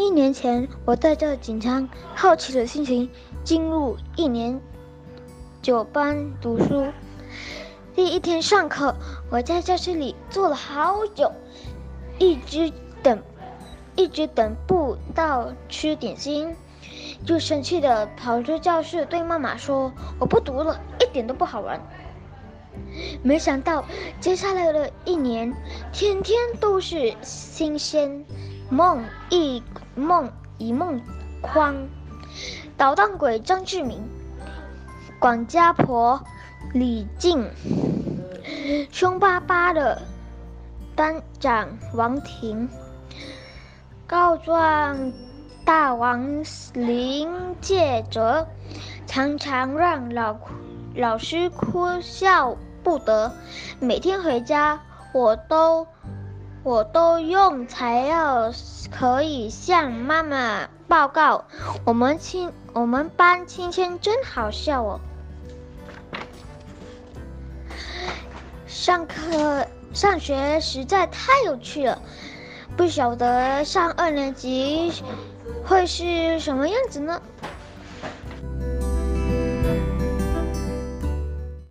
一年前，我带着紧张、好奇的心情进入一年九班读书。第一天上课，我在教室里坐了好久，一直等，一直等不到吃点心，就生气的跑出教室，对妈妈说：“我不读了，一点都不好玩。”没想到，接下来的一年，天天都是新鲜。梦一梦一梦框，捣蛋鬼张志明，管家婆李静，凶巴巴的班长王婷，告状大王林介哲，常常让老老师哭笑不得。每天回家，我都。我都用材料可以向妈妈报告。我们亲我们班亲亲真好笑哦！上课上学实在太有趣了，不晓得上二年级会是什么样子呢？